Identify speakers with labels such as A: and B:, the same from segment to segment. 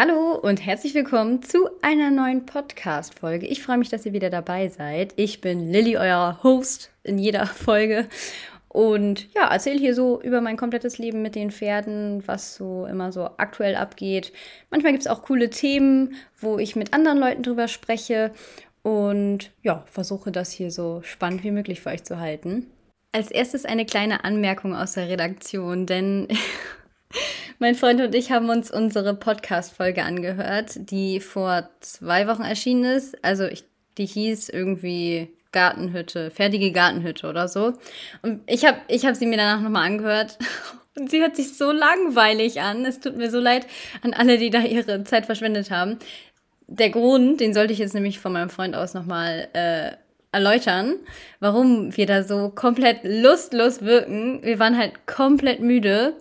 A: Hallo und herzlich willkommen zu einer neuen Podcast-Folge. Ich freue mich, dass ihr wieder dabei seid. Ich bin Lilly, euer Host in jeder Folge. Und ja, erzähle hier so über mein komplettes Leben mit den Pferden, was so immer so aktuell abgeht. Manchmal gibt es auch coole Themen, wo ich mit anderen Leuten drüber spreche. Und ja, versuche das hier so spannend wie möglich für euch zu halten. Als erstes eine kleine Anmerkung aus der Redaktion, denn Mein Freund und ich haben uns unsere Podcast-Folge angehört, die vor zwei Wochen erschienen ist. Also ich, die hieß irgendwie Gartenhütte, fertige Gartenhütte oder so. Und ich habe ich hab sie mir danach nochmal angehört. Und sie hört sich so langweilig an. Es tut mir so leid an alle, die da ihre Zeit verschwendet haben. Der Grund, den sollte ich jetzt nämlich von meinem Freund aus nochmal äh, erläutern, warum wir da so komplett lustlos wirken. Wir waren halt komplett müde.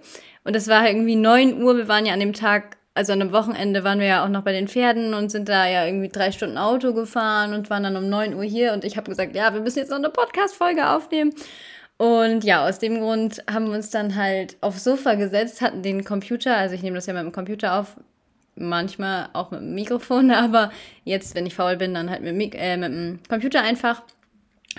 A: Und es war irgendwie 9 Uhr. Wir waren ja an dem Tag, also an dem Wochenende waren wir ja auch noch bei den Pferden und sind da ja irgendwie drei Stunden Auto gefahren und waren dann um 9 Uhr hier. Und ich habe gesagt, ja, wir müssen jetzt noch eine Podcast-Folge aufnehmen. Und ja, aus dem Grund haben wir uns dann halt aufs Sofa gesetzt, hatten den Computer, also ich nehme das ja mit dem Computer auf, manchmal auch mit dem Mikrofon, aber jetzt, wenn ich faul bin, dann halt mit, äh, mit dem Computer einfach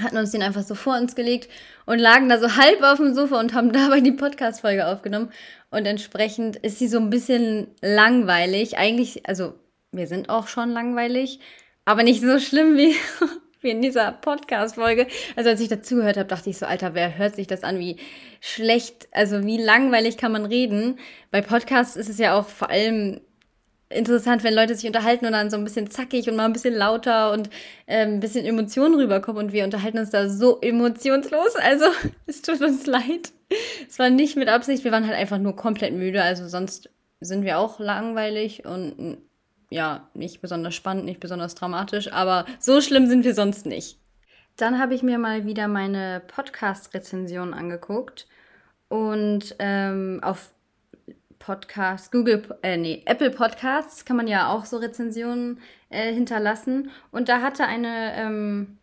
A: hatten uns den einfach so vor uns gelegt und lagen da so halb auf dem Sofa und haben dabei die Podcast-Folge aufgenommen. Und entsprechend ist sie so ein bisschen langweilig. Eigentlich, also wir sind auch schon langweilig, aber nicht so schlimm wie, wie in dieser Podcast-Folge. Also als ich dazugehört habe, dachte ich so, Alter, wer hört sich das an? Wie schlecht, also wie langweilig kann man reden? Bei Podcasts ist es ja auch vor allem interessant, wenn Leute sich unterhalten und dann so ein bisschen zackig und mal ein bisschen lauter und äh, ein bisschen Emotionen rüberkommen und wir unterhalten uns da so emotionslos. Also es tut uns leid. Es war nicht mit Absicht, wir waren halt einfach nur komplett müde. Also sonst sind wir auch langweilig und ja, nicht besonders spannend, nicht besonders dramatisch, aber so schlimm sind wir sonst nicht. Dann habe ich mir mal wieder meine Podcast-Rezension angeguckt und ähm, auf Podcasts, Google, äh, nee, Apple Podcasts kann man ja auch so Rezensionen äh, hinterlassen. Und da hatte eine ähm,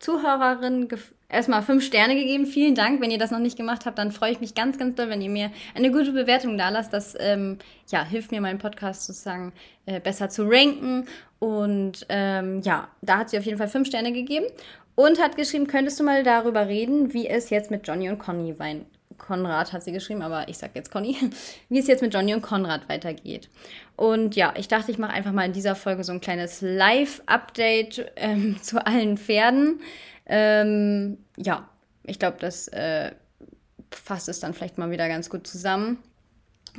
A: Zuhörerin erstmal fünf Sterne gegeben. Vielen Dank. Wenn ihr das noch nicht gemacht habt, dann freue ich mich ganz, ganz doll, wenn ihr mir eine gute Bewertung da lasst. Das ähm, ja, hilft mir, meinen Podcast sozusagen äh, besser zu ranken. Und ähm, ja, da hat sie auf jeden Fall fünf Sterne gegeben und hat geschrieben, könntest du mal darüber reden, wie es jetzt mit Johnny und Conny wein Konrad hat sie geschrieben, aber ich sag jetzt Conny, wie es jetzt mit Johnny und Konrad weitergeht. Und ja, ich dachte, ich mache einfach mal in dieser Folge so ein kleines Live-Update ähm, zu allen Pferden. Ähm, ja, ich glaube, das äh, fasst es dann vielleicht mal wieder ganz gut zusammen.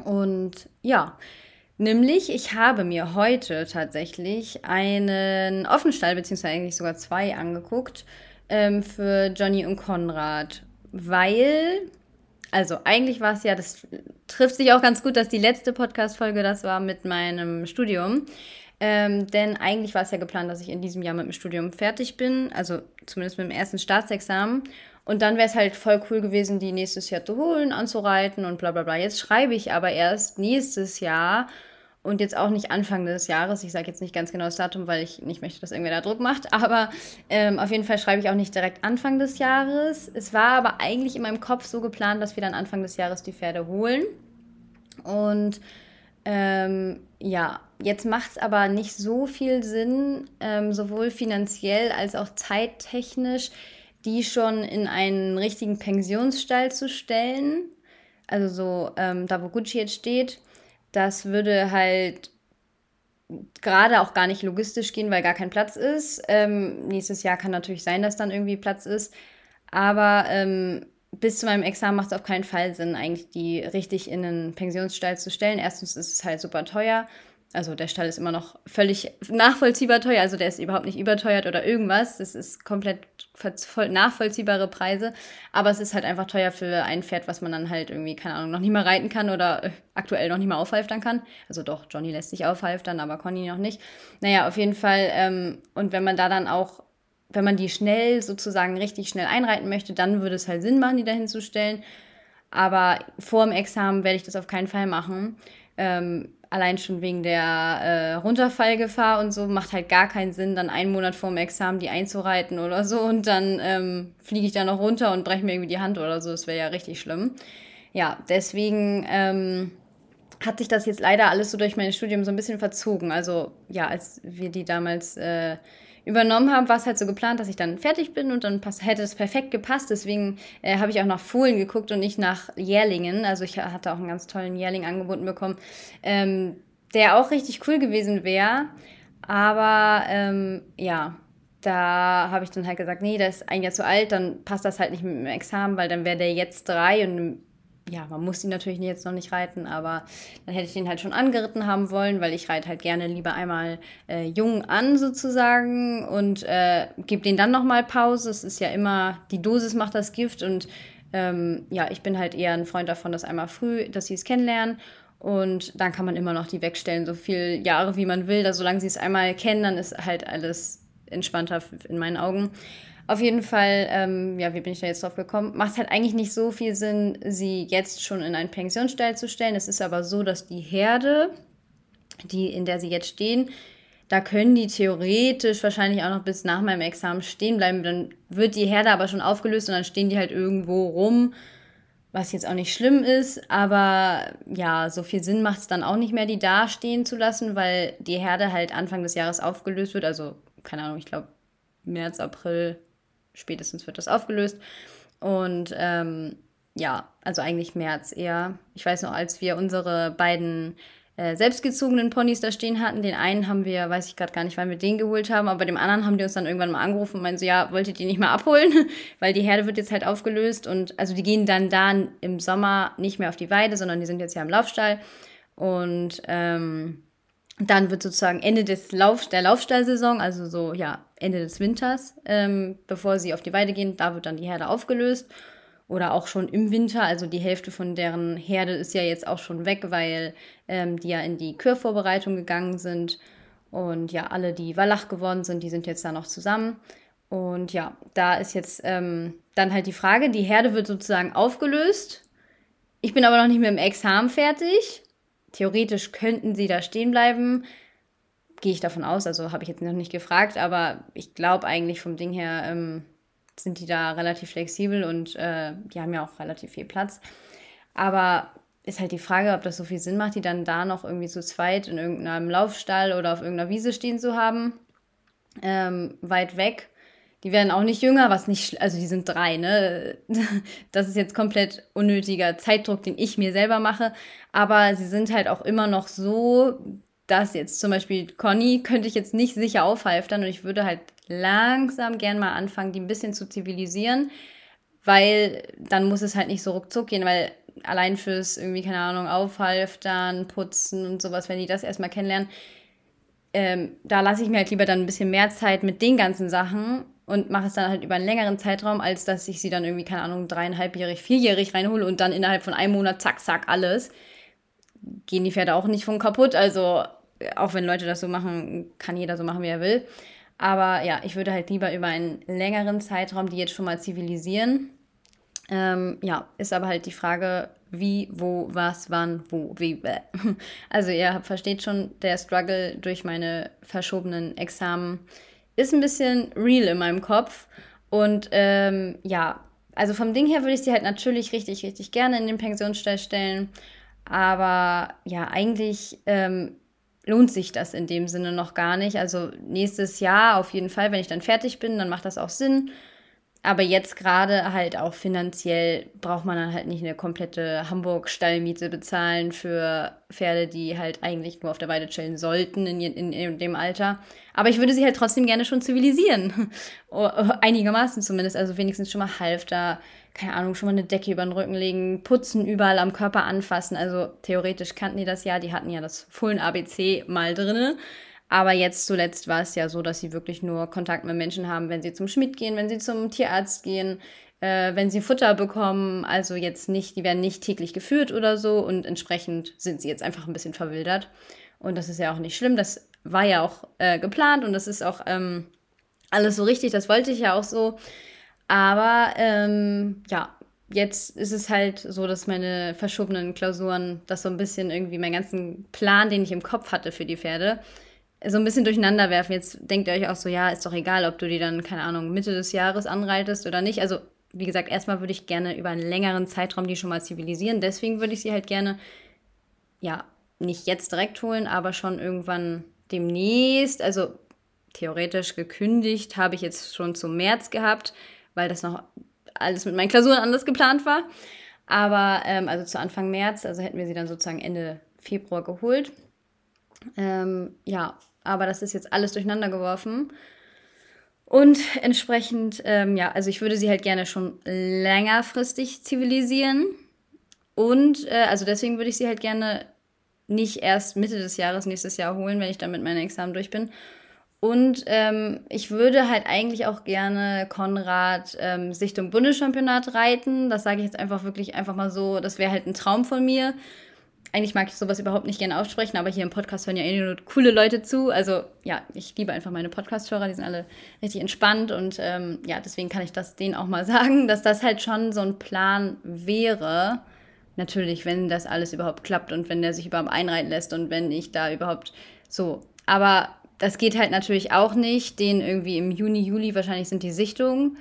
A: Und ja, nämlich ich habe mir heute tatsächlich einen Offenstall, beziehungsweise eigentlich sogar zwei angeguckt ähm, für Johnny und Konrad, weil also eigentlich war es ja, das trifft sich auch ganz gut, dass die letzte Podcast-Folge das war mit meinem Studium. Ähm, denn eigentlich war es ja geplant, dass ich in diesem Jahr mit dem Studium fertig bin, also zumindest mit dem ersten Staatsexamen. Und dann wäre es halt voll cool gewesen, die nächstes Jahr zu holen, anzureiten und bla bla bla. Jetzt schreibe ich aber erst nächstes Jahr und jetzt auch nicht Anfang des Jahres. Ich sage jetzt nicht ganz genau das Datum, weil ich nicht möchte, dass irgendwer da Druck macht. Aber ähm, auf jeden Fall schreibe ich auch nicht direkt Anfang des Jahres. Es war aber eigentlich in meinem Kopf so geplant, dass wir dann Anfang des Jahres die Pferde holen. Und ähm, ja, jetzt macht es aber nicht so viel Sinn, ähm, sowohl finanziell als auch zeittechnisch, die schon in einen richtigen Pensionsstall zu stellen. Also so, ähm, da wo Gucci jetzt steht das würde halt gerade auch gar nicht logistisch gehen, weil gar kein Platz ist. Ähm, nächstes Jahr kann natürlich sein, dass dann irgendwie Platz ist. Aber ähm, bis zu meinem Examen macht es auf keinen Fall Sinn, eigentlich die richtig in einen Pensionsstall zu stellen. Erstens ist es halt super teuer. Also der Stall ist immer noch völlig nachvollziehbar teuer, also der ist überhaupt nicht überteuert oder irgendwas. Das ist komplett nachvollziehbare Preise, aber es ist halt einfach teuer für ein Pferd, was man dann halt irgendwie, keine Ahnung, noch nicht mal reiten kann oder äh, aktuell noch nicht mal aufhalftern kann. Also doch, Johnny lässt sich aufhalftern, aber Conny noch nicht. Naja, auf jeden Fall. Ähm, und wenn man da dann auch, wenn man die schnell sozusagen richtig schnell einreiten möchte, dann würde es halt Sinn machen, die dahin zu stellen. Aber vor dem Examen werde ich das auf keinen Fall machen. Ähm, allein schon wegen der äh, Runterfallgefahr und so macht halt gar keinen Sinn, dann einen Monat vor dem Examen die einzureiten oder so und dann ähm, fliege ich da noch runter und breche mir irgendwie die Hand oder so. Das wäre ja richtig schlimm. Ja, deswegen ähm, hat sich das jetzt leider alles so durch mein Studium so ein bisschen verzogen. Also ja, als wir die damals äh, übernommen haben, war es halt so geplant, dass ich dann fertig bin und dann hätte es perfekt gepasst. Deswegen äh, habe ich auch nach Fohlen geguckt und nicht nach Jährlingen. Also ich hatte auch einen ganz tollen Jährling angeboten bekommen, ähm, der auch richtig cool gewesen wäre. Aber ähm, ja, da habe ich dann halt gesagt, nee, der ist ein Jahr zu alt, dann passt das halt nicht mit dem Examen, weil dann wäre der jetzt drei und ja, man muss ihn natürlich jetzt noch nicht reiten, aber dann hätte ich ihn halt schon angeritten haben wollen, weil ich reite halt gerne lieber einmal äh, jung an sozusagen und äh, gebe den dann nochmal Pause. Es ist ja immer, die Dosis macht das Gift und ähm, ja, ich bin halt eher ein Freund davon, dass einmal früh, dass sie es kennenlernen und dann kann man immer noch die wegstellen, so viele Jahre wie man will. Also, solange sie es einmal kennen, dann ist halt alles entspannter in meinen Augen. Auf jeden Fall, ähm, ja, wie bin ich da jetzt drauf gekommen? Macht halt eigentlich nicht so viel Sinn, sie jetzt schon in einen Pensionsstall zu stellen. Es ist aber so, dass die Herde, die, in der sie jetzt stehen, da können die theoretisch wahrscheinlich auch noch bis nach meinem Examen stehen bleiben. Dann wird die Herde aber schon aufgelöst und dann stehen die halt irgendwo rum, was jetzt auch nicht schlimm ist. Aber ja, so viel Sinn macht es dann auch nicht mehr, die da stehen zu lassen, weil die Herde halt Anfang des Jahres aufgelöst wird. Also, keine Ahnung, ich glaube März, April, spätestens wird das aufgelöst. Und ähm, ja, also eigentlich März eher. Ich weiß noch, als wir unsere beiden äh, selbstgezogenen Ponys da stehen hatten, den einen haben wir, weiß ich gerade gar nicht, wann wir den geholt haben, aber bei dem anderen haben die uns dann irgendwann mal angerufen und meinen so, ja, wolltet ihr nicht mal abholen? Weil die Herde wird jetzt halt aufgelöst und also die gehen dann da im Sommer nicht mehr auf die Weide, sondern die sind jetzt ja im Laufstall. Und ähm, dann wird sozusagen Ende des Lauf, der Laufstallsaison, also so ja Ende des Winters, ähm, bevor sie auf die Weide gehen, da wird dann die Herde aufgelöst. Oder auch schon im Winter, also die Hälfte von deren Herde ist ja jetzt auch schon weg, weil ähm, die ja in die Kürvorbereitung gegangen sind. Und ja, alle, die Wallach geworden sind, die sind jetzt da noch zusammen. Und ja, da ist jetzt ähm, dann halt die Frage, die Herde wird sozusagen aufgelöst. Ich bin aber noch nicht mit dem Examen fertig theoretisch könnten sie da stehen bleiben. Gehe ich davon aus, also habe ich jetzt noch nicht gefragt, aber ich glaube eigentlich vom Ding her ähm, sind die da relativ flexibel und äh, die haben ja auch relativ viel Platz. Aber ist halt die Frage, ob das so viel Sinn macht, die dann da noch irgendwie zu zweit in irgendeinem Laufstall oder auf irgendeiner Wiese stehen zu haben. Ähm, weit weg. Die werden auch nicht jünger, was nicht, also die sind drei, ne? Das ist jetzt komplett unnötiger Zeitdruck, den ich mir selber mache. Aber sie sind halt auch immer noch so, dass jetzt zum Beispiel Conny könnte ich jetzt nicht sicher aufhalftern und ich würde halt langsam gern mal anfangen, die ein bisschen zu zivilisieren, weil dann muss es halt nicht so ruckzuck gehen, weil allein fürs irgendwie, keine Ahnung, aufhalftern, putzen und sowas, wenn die das erstmal kennenlernen, ähm, da lasse ich mir halt lieber dann ein bisschen mehr Zeit mit den ganzen Sachen und mache es dann halt über einen längeren Zeitraum, als dass ich sie dann irgendwie, keine Ahnung, dreieinhalbjährig, vierjährig reinhole und dann innerhalb von einem Monat zack, zack, alles. Gehen die Pferde auch nicht von kaputt. Also, auch wenn Leute das so machen, kann jeder so machen, wie er will. Aber ja, ich würde halt lieber über einen längeren Zeitraum die jetzt schon mal zivilisieren. Ähm, ja, ist aber halt die Frage, wie, wo, was, wann, wo, wie. Also ihr versteht schon, der Struggle durch meine verschobenen Examen ist ein bisschen real in meinem Kopf. Und ähm, ja, also vom Ding her würde ich sie halt natürlich richtig, richtig gerne in den Pensionsstall stellen. Aber ja, eigentlich ähm, lohnt sich das in dem Sinne noch gar nicht. Also nächstes Jahr auf jeden Fall, wenn ich dann fertig bin, dann macht das auch Sinn aber jetzt gerade halt auch finanziell braucht man dann halt nicht eine komplette Hamburg-Stallmiete bezahlen für Pferde, die halt eigentlich nur auf der Weide chillen sollten in, in, in dem Alter. Aber ich würde sie halt trotzdem gerne schon zivilisieren. Einigermaßen zumindest. Also wenigstens schon mal Halfter, keine Ahnung, schon mal eine Decke über den Rücken legen, putzen, überall am Körper anfassen. Also theoretisch kannten die das ja. Die hatten ja das Fullen ABC mal drinne. Aber jetzt zuletzt war es ja so, dass sie wirklich nur Kontakt mit Menschen haben, wenn sie zum Schmied gehen, wenn sie zum Tierarzt gehen, äh, wenn sie Futter bekommen. Also jetzt nicht, die werden nicht täglich geführt oder so und entsprechend sind sie jetzt einfach ein bisschen verwildert. Und das ist ja auch nicht schlimm. Das war ja auch äh, geplant und das ist auch ähm, alles so richtig. Das wollte ich ja auch so. Aber ähm, ja, jetzt ist es halt so, dass meine verschobenen Klausuren das so ein bisschen irgendwie meinen ganzen Plan, den ich im Kopf hatte für die Pferde, so ein bisschen durcheinander werfen. Jetzt denkt ihr euch auch so, ja, ist doch egal, ob du die dann, keine Ahnung, Mitte des Jahres anreitest oder nicht. Also, wie gesagt, erstmal würde ich gerne über einen längeren Zeitraum die schon mal zivilisieren. Deswegen würde ich sie halt gerne ja, nicht jetzt direkt holen, aber schon irgendwann demnächst. Also theoretisch gekündigt habe ich jetzt schon zum März gehabt, weil das noch alles mit meinen Klausuren anders geplant war. Aber ähm, also zu Anfang März, also hätten wir sie dann sozusagen Ende Februar geholt. Ähm, ja, aber das ist jetzt alles durcheinander geworfen. Und entsprechend, ähm, ja, also ich würde sie halt gerne schon längerfristig zivilisieren. Und äh, also deswegen würde ich sie halt gerne nicht erst Mitte des Jahres nächstes Jahr holen, wenn ich dann mit meinen Examen durch bin. Und ähm, ich würde halt eigentlich auch gerne Konrad ähm, Sichtung Bundeschampionat reiten. Das sage ich jetzt einfach wirklich einfach mal so. Das wäre halt ein Traum von mir. Eigentlich mag ich sowas überhaupt nicht gerne aussprechen, aber hier im Podcast hören ja eh nur coole Leute zu. Also ja, ich liebe einfach meine Podcast-Hörer, die sind alle richtig entspannt und ähm, ja, deswegen kann ich das denen auch mal sagen, dass das halt schon so ein Plan wäre. Natürlich, wenn das alles überhaupt klappt und wenn der sich überhaupt einreiten lässt und wenn ich da überhaupt so. Aber das geht halt natürlich auch nicht. Den irgendwie im Juni, Juli wahrscheinlich sind die Sichtungen.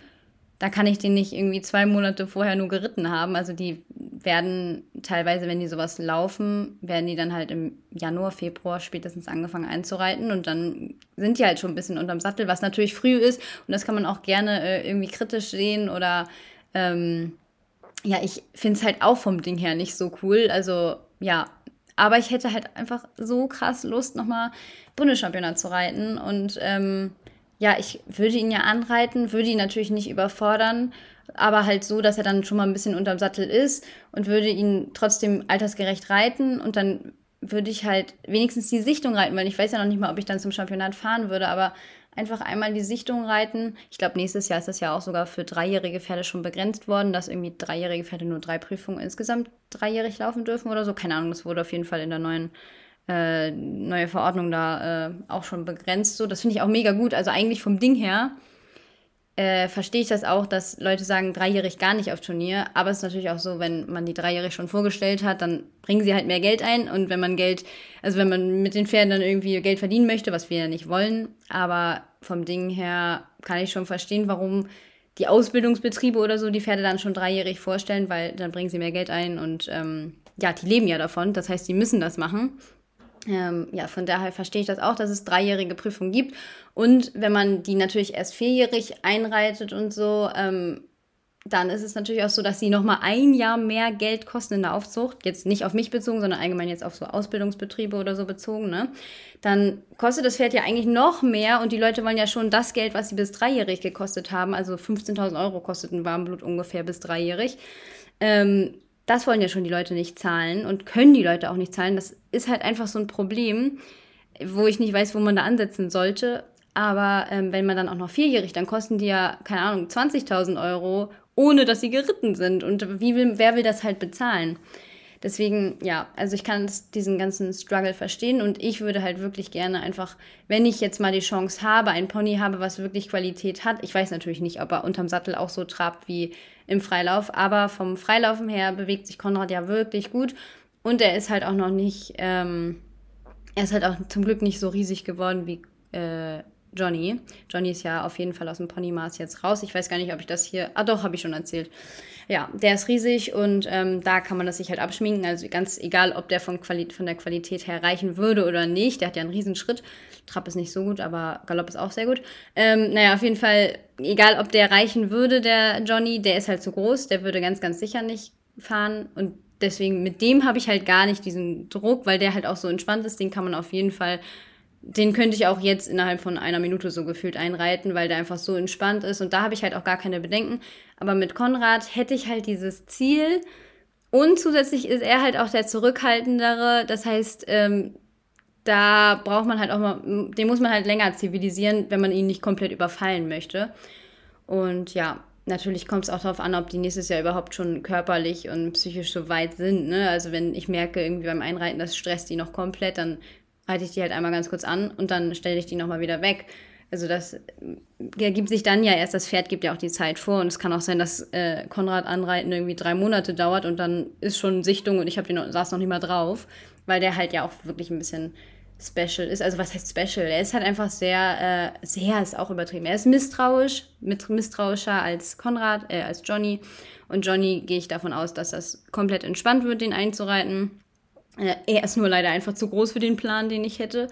A: Da kann ich den nicht irgendwie zwei Monate vorher nur geritten haben. Also die werden teilweise, wenn die sowas laufen, werden die dann halt im Januar, Februar spätestens angefangen einzureiten und dann sind die halt schon ein bisschen unterm Sattel, was natürlich früh ist und das kann man auch gerne äh, irgendwie kritisch sehen oder ähm, ja, ich finde es halt auch vom Ding her nicht so cool. Also ja, aber ich hätte halt einfach so krass Lust, nochmal Bundeschampionat zu reiten. Und ähm, ja, ich würde ihn ja anreiten, würde ihn natürlich nicht überfordern, aber halt so, dass er dann schon mal ein bisschen unterm Sattel ist und würde ihn trotzdem altersgerecht reiten und dann würde ich halt wenigstens die Sichtung reiten, weil ich weiß ja noch nicht mal, ob ich dann zum Championat fahren würde, aber einfach einmal die Sichtung reiten. Ich glaube, nächstes Jahr ist das ja auch sogar für dreijährige Pferde schon begrenzt worden, dass irgendwie dreijährige Pferde nur drei Prüfungen insgesamt dreijährig laufen dürfen oder so. Keine Ahnung, das wurde auf jeden Fall in der neuen äh, neue Verordnung da äh, auch schon begrenzt. So, das finde ich auch mega gut. Also eigentlich vom Ding her äh, verstehe ich das auch, dass Leute sagen, dreijährig gar nicht auf Turnier. Aber es ist natürlich auch so, wenn man die dreijährig schon vorgestellt hat, dann bringen sie halt mehr Geld ein. Und wenn man Geld, also wenn man mit den Pferden dann irgendwie Geld verdienen möchte, was wir ja nicht wollen, aber vom Ding her kann ich schon verstehen, warum die Ausbildungsbetriebe oder so die Pferde dann schon dreijährig vorstellen, weil dann bringen sie mehr Geld ein und ähm, ja, die leben ja davon. Das heißt, die müssen das machen. Ähm, ja, von daher verstehe ich das auch, dass es dreijährige Prüfungen gibt. Und wenn man die natürlich erst vierjährig einreitet und so, ähm, dann ist es natürlich auch so, dass sie nochmal ein Jahr mehr Geld kosten in der Aufzucht. Jetzt nicht auf mich bezogen, sondern allgemein jetzt auf so Ausbildungsbetriebe oder so bezogen. Ne? Dann kostet das Pferd ja eigentlich noch mehr und die Leute wollen ja schon das Geld, was sie bis dreijährig gekostet haben. Also 15.000 Euro kostet ein Warmblut ungefähr bis dreijährig. Ähm, das wollen ja schon die Leute nicht zahlen und können die Leute auch nicht zahlen. Das ist halt einfach so ein Problem, wo ich nicht weiß, wo man da ansetzen sollte. Aber ähm, wenn man dann auch noch vierjährig, dann kosten die ja, keine Ahnung, 20.000 Euro, ohne dass sie geritten sind. Und wie will, wer will das halt bezahlen? Deswegen, ja, also ich kann diesen ganzen Struggle verstehen und ich würde halt wirklich gerne einfach, wenn ich jetzt mal die Chance habe, ein Pony habe, was wirklich Qualität hat. Ich weiß natürlich nicht, ob er unterm Sattel auch so trabt wie im Freilauf, aber vom Freilaufen her bewegt sich Konrad ja wirklich gut und er ist halt auch noch nicht, ähm, er ist halt auch zum Glück nicht so riesig geworden wie äh, Johnny. Johnny ist ja auf jeden Fall aus dem Ponymaß jetzt raus. Ich weiß gar nicht, ob ich das hier. Ah, doch, habe ich schon erzählt. Ja, der ist riesig und ähm, da kann man das sich halt abschminken. Also ganz egal, ob der von, Quali von der Qualität her reichen würde oder nicht. Der hat ja einen Riesenschritt. Trab ist nicht so gut, aber Galopp ist auch sehr gut. Ähm, naja, auf jeden Fall, egal ob der reichen würde, der Johnny, der ist halt zu groß. Der würde ganz, ganz sicher nicht fahren. Und deswegen, mit dem habe ich halt gar nicht diesen Druck, weil der halt auch so entspannt ist. Den kann man auf jeden Fall den könnte ich auch jetzt innerhalb von einer Minute so gefühlt einreiten, weil der einfach so entspannt ist und da habe ich halt auch gar keine Bedenken. Aber mit Konrad hätte ich halt dieses Ziel und zusätzlich ist er halt auch der zurückhaltendere. Das heißt, ähm, da braucht man halt auch mal, den muss man halt länger zivilisieren, wenn man ihn nicht komplett überfallen möchte. Und ja, natürlich kommt es auch darauf an, ob die nächstes Jahr überhaupt schon körperlich und psychisch so weit sind. Ne? Also wenn ich merke irgendwie beim Einreiten, das stresst die noch komplett, dann halte ich die halt einmal ganz kurz an und dann stelle ich die nochmal wieder weg. Also das ergibt sich dann ja erst, das Pferd gibt ja auch die Zeit vor und es kann auch sein, dass äh, Konrad anreiten irgendwie drei Monate dauert und dann ist schon Sichtung und ich habe den saß noch nicht mal drauf, weil der halt ja auch wirklich ein bisschen special ist. Also was heißt special? Er ist halt einfach sehr, äh, sehr ist auch übertrieben. Er ist misstrauisch, mit, misstrauischer als Konrad, äh, als Johnny. Und Johnny gehe ich davon aus, dass das komplett entspannt wird, den einzureiten. Äh, er ist nur leider einfach zu groß für den Plan, den ich hätte.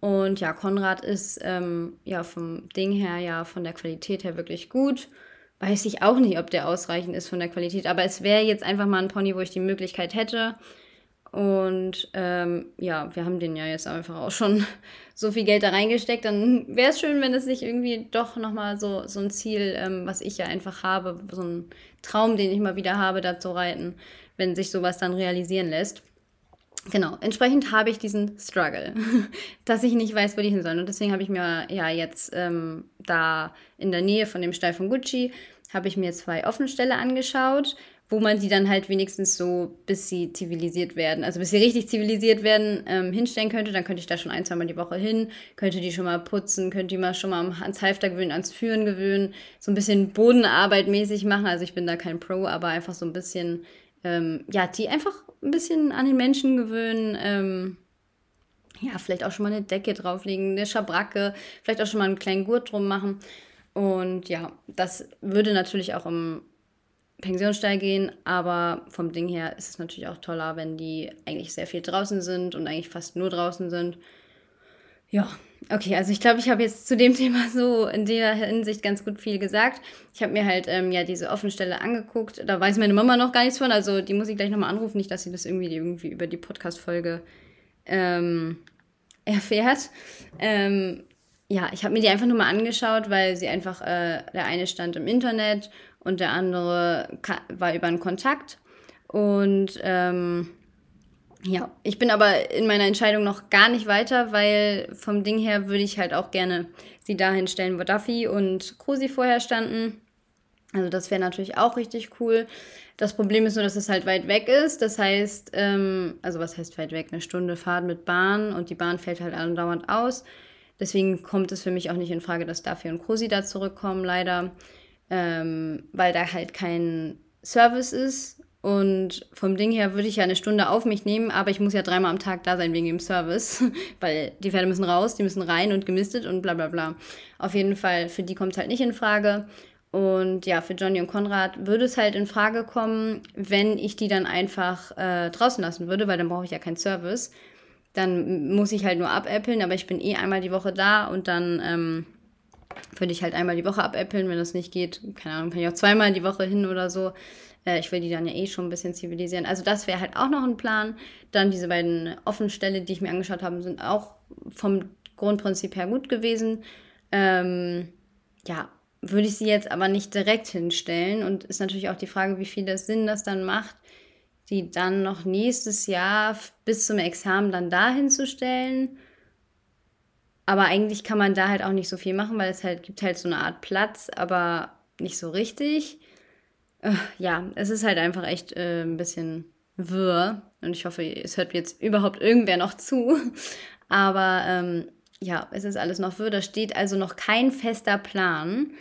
A: Und ja, Konrad ist ähm, ja vom Ding her, ja von der Qualität her wirklich gut. Weiß ich auch nicht, ob der ausreichend ist von der Qualität, aber es wäre jetzt einfach mal ein Pony, wo ich die Möglichkeit hätte. Und ähm, ja, wir haben den ja jetzt einfach auch schon so viel Geld da reingesteckt. Dann wäre es schön, wenn es sich irgendwie doch nochmal so, so ein Ziel, ähm, was ich ja einfach habe, so ein Traum, den ich mal wieder habe, da zu reiten, wenn sich sowas dann realisieren lässt. Genau, entsprechend habe ich diesen Struggle, dass ich nicht weiß, wo die hin sollen. Und deswegen habe ich mir ja jetzt ähm, da in der Nähe von dem Stall von Gucci, habe ich mir zwei Offenställe angeschaut, wo man die dann halt wenigstens so, bis sie zivilisiert werden, also bis sie richtig zivilisiert werden, ähm, hinstellen könnte. Dann könnte ich da schon ein, zweimal die Woche hin, könnte die schon mal putzen, könnte die mal schon mal ans Halfter gewöhnen, ans Führen gewöhnen, so ein bisschen Bodenarbeit mäßig machen. Also ich bin da kein Pro, aber einfach so ein bisschen, ähm, ja, die einfach ein bisschen an den Menschen gewöhnen. Ähm, ja, vielleicht auch schon mal eine Decke drauflegen, eine Schabracke, vielleicht auch schon mal einen kleinen Gurt drum machen. Und ja, das würde natürlich auch im Pensionsstall gehen, aber vom Ding her ist es natürlich auch toller, wenn die eigentlich sehr viel draußen sind und eigentlich fast nur draußen sind. Ja, okay, also ich glaube, ich habe jetzt zu dem Thema so in der Hinsicht ganz gut viel gesagt. Ich habe mir halt ähm, ja diese Offenstelle angeguckt. Da weiß meine Mama noch gar nichts von, also die muss ich gleich nochmal anrufen, nicht, dass sie das irgendwie, irgendwie über die Podcast-Folge ähm, erfährt. Ähm, ja, ich habe mir die einfach nur mal angeschaut, weil sie einfach, äh, der eine stand im Internet und der andere war über einen Kontakt. Und ähm, ja, ich bin aber in meiner Entscheidung noch gar nicht weiter, weil vom Ding her würde ich halt auch gerne sie dahin stellen, wo Duffy und Krusi vorher standen. Also das wäre natürlich auch richtig cool. Das Problem ist nur, dass es halt weit weg ist. Das heißt, ähm, also was heißt weit weg? Eine Stunde Fahrt mit Bahn und die Bahn fällt halt andauernd aus. Deswegen kommt es für mich auch nicht in Frage, dass Duffy und Krusi da zurückkommen, leider. Ähm, weil da halt kein Service ist und vom Ding her würde ich ja eine Stunde auf mich nehmen, aber ich muss ja dreimal am Tag da sein wegen dem Service, weil die Pferde müssen raus, die müssen rein und gemistet und bla bla bla. Auf jeden Fall, für die kommt es halt nicht in Frage. Und ja, für Johnny und Konrad würde es halt in Frage kommen, wenn ich die dann einfach äh, draußen lassen würde, weil dann brauche ich ja keinen Service. Dann muss ich halt nur abäppeln, aber ich bin eh einmal die Woche da und dann ähm, würde ich halt einmal die Woche abäppeln, wenn das nicht geht. Keine Ahnung, kann ich auch zweimal die Woche hin oder so. Äh, ich will die dann ja eh schon ein bisschen zivilisieren. Also das wäre halt auch noch ein Plan. Dann diese beiden Offenstelle, die ich mir angeschaut habe, sind auch vom Grundprinzip her gut gewesen. Ähm, ja, würde ich sie jetzt aber nicht direkt hinstellen. Und ist natürlich auch die Frage, wie viel das Sinn das dann macht, die dann noch nächstes Jahr bis zum Examen dann dahin zu stellen. Aber eigentlich kann man da halt auch nicht so viel machen, weil es halt gibt halt so eine Art Platz, aber nicht so richtig ja, es ist halt einfach echt äh, ein bisschen wirr. Und ich hoffe, es hört jetzt überhaupt irgendwer noch zu. Aber ähm, ja, es ist alles noch wirr. Da steht also noch kein fester Plan,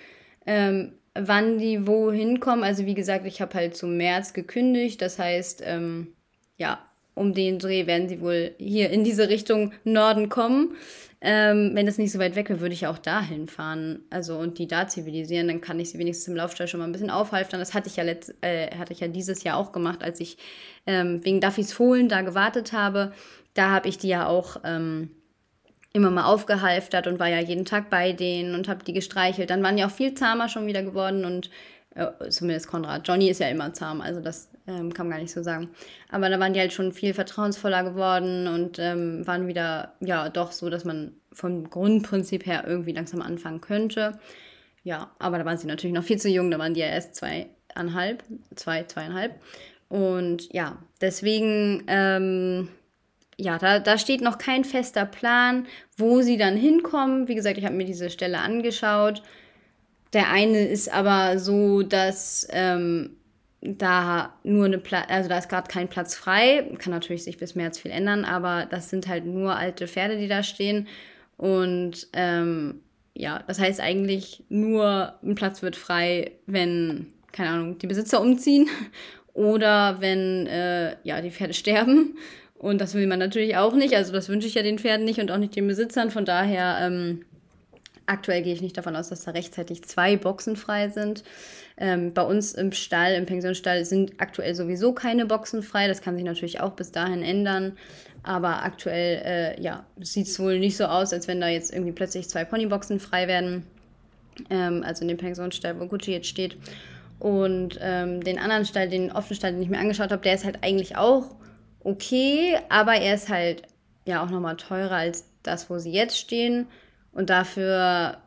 A: ähm, wann die wo hinkommen. Also wie gesagt, ich habe halt zum März gekündigt. Das heißt, ähm, ja, um den Dreh werden sie wohl hier in diese Richtung Norden kommen. Ähm, wenn das nicht so weit weg wäre, würde ich auch dahin fahren. Also und die da zivilisieren, dann kann ich sie wenigstens im Laufstall schon mal ein bisschen aufhalftern. Das hatte ich ja letzt, äh, hatte ich ja dieses Jahr auch gemacht, als ich ähm, wegen Duffys Fohlen da gewartet habe. Da habe ich die ja auch ähm, immer mal aufgehalftert und war ja jeden Tag bei denen und habe die gestreichelt. Dann waren die auch viel zahmer schon wieder geworden und äh, zumindest Konrad. Johnny ist ja immer zahm, also das ähm, kann man gar nicht so sagen. Aber da waren die halt schon viel vertrauensvoller geworden und ähm, waren wieder, ja, doch so, dass man vom Grundprinzip her irgendwie langsam anfangen könnte. Ja, aber da waren sie natürlich noch viel zu jung, da waren die ja erst zweieinhalb, zwei, zweieinhalb. Und ja, deswegen, ähm, ja, da, da steht noch kein fester Plan, wo sie dann hinkommen. Wie gesagt, ich habe mir diese Stelle angeschaut. Der eine ist aber so, dass ähm, da nur eine Platz, also da ist gerade kein Platz frei. Kann natürlich sich bis März viel ändern, aber das sind halt nur alte Pferde, die da stehen. Und ähm, ja, das heißt eigentlich nur ein Platz wird frei, wenn, keine Ahnung, die Besitzer umziehen oder wenn äh, ja, die Pferde sterben. Und das will man natürlich auch nicht. Also das wünsche ich ja den Pferden nicht und auch nicht den Besitzern. Von daher, ähm, aktuell gehe ich nicht davon aus, dass da rechtzeitig zwei Boxen frei sind. Ähm, bei uns im Stall, im Pensionsstall, sind aktuell sowieso keine Boxen frei. Das kann sich natürlich auch bis dahin ändern. Aber aktuell, äh, ja, sieht es wohl nicht so aus, als wenn da jetzt irgendwie plötzlich zwei Ponyboxen frei werden. Ähm, also in dem Pensionsstall, wo Gucci jetzt steht. Und ähm, den anderen Stall, den offenen Stall, den ich mir angeschaut habe, der ist halt eigentlich auch okay, aber er ist halt ja auch nochmal teurer als das, wo sie jetzt stehen. Und dafür,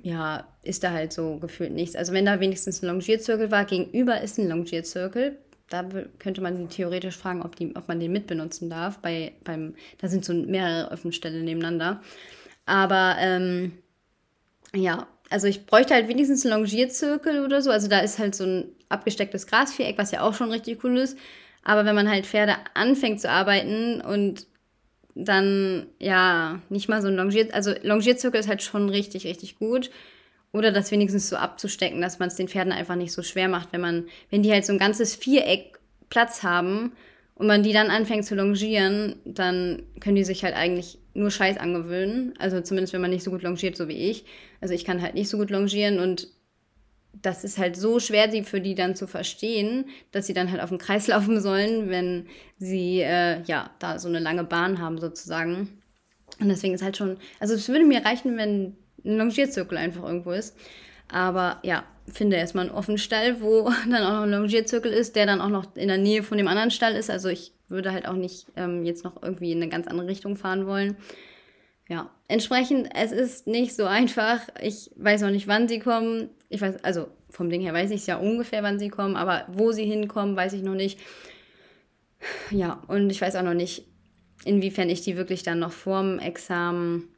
A: ja, ist da halt so gefühlt nichts. Also wenn da wenigstens ein Longierzirkel war, gegenüber ist ein Longierzirkel. Da könnte man theoretisch fragen, ob, die, ob man den mitbenutzen darf. Bei, beim, da sind so mehrere Öffnungsstellen nebeneinander. Aber ähm, ja, also ich bräuchte halt wenigstens einen Longierzirkel oder so. Also da ist halt so ein abgestecktes Grasviereck, was ja auch schon richtig cool ist. Aber wenn man halt Pferde anfängt zu arbeiten und dann ja nicht mal so ein Longier, also Longierzirkel ist halt schon richtig, richtig gut. Oder das wenigstens so abzustecken, dass man es den Pferden einfach nicht so schwer macht, wenn man, wenn die halt so ein ganzes Viereck Platz haben und man die dann anfängt zu longieren, dann können die sich halt eigentlich nur Scheiß angewöhnen. Also zumindest, wenn man nicht so gut longiert, so wie ich. Also ich kann halt nicht so gut longieren und das ist halt so schwer, sie für die dann zu verstehen, dass sie dann halt auf dem Kreis laufen sollen, wenn sie äh, ja da so eine lange Bahn haben sozusagen. Und deswegen ist halt schon, also es würde mir reichen, wenn ein Longierzirkel einfach irgendwo ist. Aber ja, finde erstmal einen offenen Stall, wo dann auch noch ein Longierzirkel ist, der dann auch noch in der Nähe von dem anderen Stall ist. Also ich würde halt auch nicht ähm, jetzt noch irgendwie in eine ganz andere Richtung fahren wollen. Ja, entsprechend, es ist nicht so einfach. Ich weiß noch nicht, wann sie kommen. Ich weiß, also vom Ding her weiß ich es ja ungefähr, wann sie kommen, aber wo sie hinkommen, weiß ich noch nicht. Ja, und ich weiß auch noch nicht, inwiefern ich die wirklich dann noch vorm Examen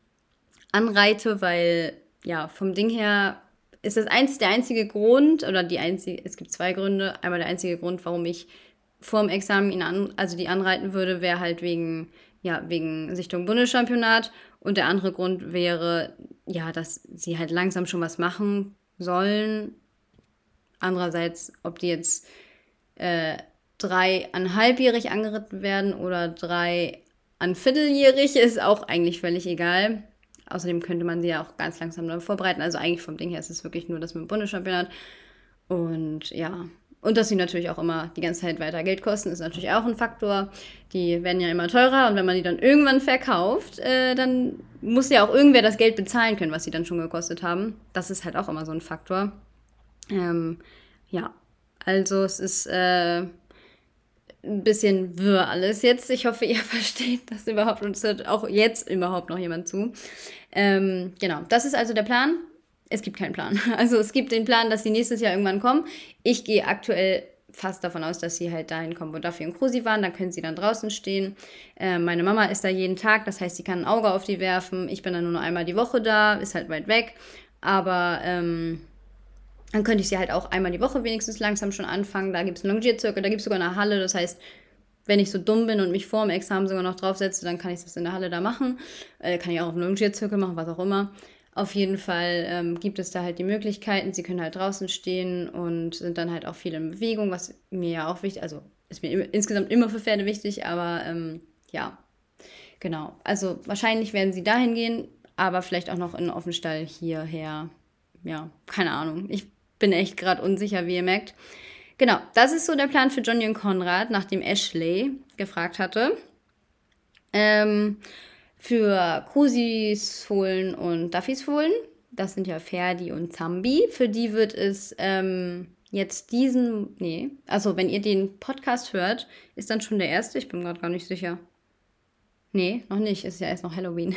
A: anreite, weil ja, vom Ding her ist das eins, der einzige Grund, oder die einzige, es gibt zwei Gründe. Einmal der einzige Grund, warum ich vorm Examen ihn an, also die anreiten würde, wäre halt wegen, ja, wegen Sichtung Bundeschampionat. Und der andere Grund wäre, ja, dass sie halt langsam schon was machen sollen. Andererseits, ob die jetzt äh, dreieinhalbjährig angeritten werden oder drei an Vierteljährig, ist auch eigentlich völlig egal. Außerdem könnte man sie ja auch ganz langsam dann vorbereiten. Also eigentlich vom Ding her ist es wirklich nur das mit dem Bundeschampionat. Und ja, und dass sie natürlich auch immer die ganze Zeit weiter Geld kosten, ist natürlich auch ein Faktor. Die werden ja immer teurer und wenn man die dann irgendwann verkauft, äh, dann muss ja auch irgendwer das Geld bezahlen können, was sie dann schon gekostet haben. Das ist halt auch immer so ein Faktor. Ähm, ja, also es ist äh, ein bisschen wirr alles jetzt. Ich hoffe, ihr versteht das überhaupt und es hört auch jetzt überhaupt noch jemand zu. Ähm, genau, das ist also der Plan. Es gibt keinen Plan. Also es gibt den Plan, dass sie nächstes Jahr irgendwann kommen. Ich gehe aktuell fast davon aus, dass sie halt dahin kommen, wo Duffy und Krusi waren. Da können sie dann draußen stehen. Äh, meine Mama ist da jeden Tag, das heißt, sie kann ein Auge auf die werfen. Ich bin dann nur noch einmal die Woche da, ist halt weit weg. Aber ähm, dann könnte ich sie halt auch einmal die Woche wenigstens langsam schon anfangen. Da gibt es einen Longierzirkel, da gibt es sogar eine Halle. Das heißt, wenn ich so dumm bin und mich vor dem Examen sogar noch draufsetze, dann kann ich das in der Halle da machen. Äh, kann ich auch auf einem Longierzirkel machen, was auch immer. Auf jeden Fall ähm, gibt es da halt die Möglichkeiten. Sie können halt draußen stehen und sind dann halt auch viel in Bewegung, was mir ja auch wichtig, also ist mir im, insgesamt immer für Pferde wichtig, aber ähm, ja, genau. Also wahrscheinlich werden sie dahin gehen, aber vielleicht auch noch in den Offenstall hierher. Ja, keine Ahnung. Ich bin echt gerade unsicher, wie ihr merkt. Genau, das ist so der Plan für Johnny und Konrad, nachdem Ashley gefragt hatte. Ähm, für Krusis Fohlen und Duffys Fohlen, das sind ja Ferdi und Zambi, für die wird es ähm, jetzt diesen, nee, also wenn ihr den Podcast hört, ist dann schon der erste, ich bin gerade gar nicht sicher. Nee, noch nicht, ist ja erst noch Halloween.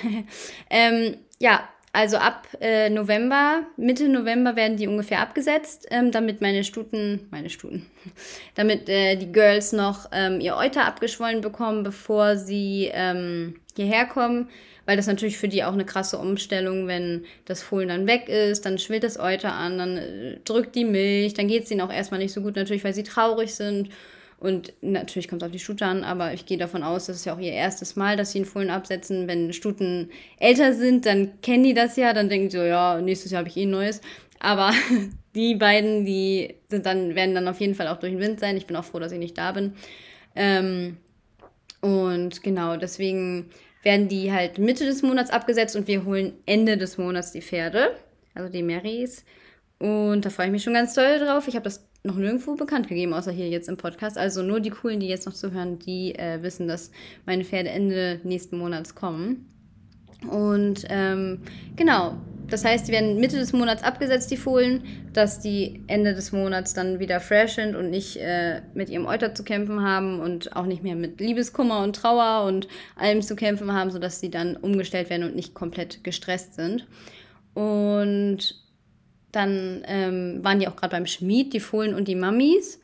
A: ähm, ja, also ab äh, November, Mitte November werden die ungefähr abgesetzt, ähm, damit meine Stuten, meine Stuten, damit äh, die Girls noch ähm, ihr Euter abgeschwollen bekommen, bevor sie ähm, hierher kommen, weil das natürlich für die auch eine krasse Umstellung, wenn das Fohlen dann weg ist, dann schwillt das Euter an, dann äh, drückt die Milch, dann geht es ihnen auch erstmal nicht so gut, natürlich, weil sie traurig sind und natürlich kommt es auf die Stute an, aber ich gehe davon aus, das ist ja auch ihr erstes Mal, dass sie einen Fohlen absetzen. Wenn Stuten älter sind, dann kennen die das ja, dann denken sie so, ja, nächstes Jahr habe ich eh ein neues. Aber die beiden, die sind dann, werden dann auf jeden Fall auch durch den Wind sein. Ich bin auch froh, dass ich nicht da bin. Ähm, und genau, deswegen werden die halt Mitte des Monats abgesetzt und wir holen Ende des Monats die Pferde, also die Marys. Und da freue ich mich schon ganz doll drauf. Ich habe das noch nirgendwo bekannt gegeben, außer hier jetzt im Podcast. Also nur die coolen, die jetzt noch zuhören, die äh, wissen, dass meine Pferde Ende nächsten Monats kommen. Und ähm, genau, das heißt, die werden Mitte des Monats abgesetzt, die Fohlen, dass die Ende des Monats dann wieder fresh sind und nicht äh, mit ihrem Euter zu kämpfen haben und auch nicht mehr mit Liebeskummer und Trauer und allem zu kämpfen haben, sodass sie dann umgestellt werden und nicht komplett gestresst sind. Und dann ähm, waren die auch gerade beim Schmied, die Fohlen und die Mammis.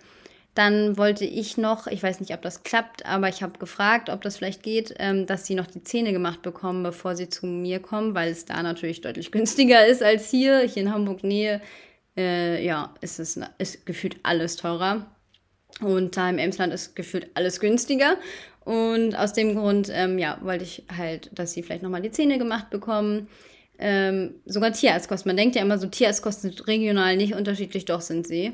A: Dann wollte ich noch, ich weiß nicht, ob das klappt, aber ich habe gefragt, ob das vielleicht geht, ähm, dass sie noch die Zähne gemacht bekommen, bevor sie zu mir kommen, weil es da natürlich deutlich günstiger ist als hier. Hier in Hamburg Nähe, äh, ja, ist es ist gefühlt alles teurer. Und da im Emsland ist gefühlt alles günstiger. Und aus dem Grund, ähm, ja, wollte ich halt, dass sie vielleicht nochmal die Zähne gemacht bekommen. Ähm, sogar Tierarztkosten. Man denkt ja immer so, Tierarztkosten sind regional nicht unterschiedlich, doch sind sie.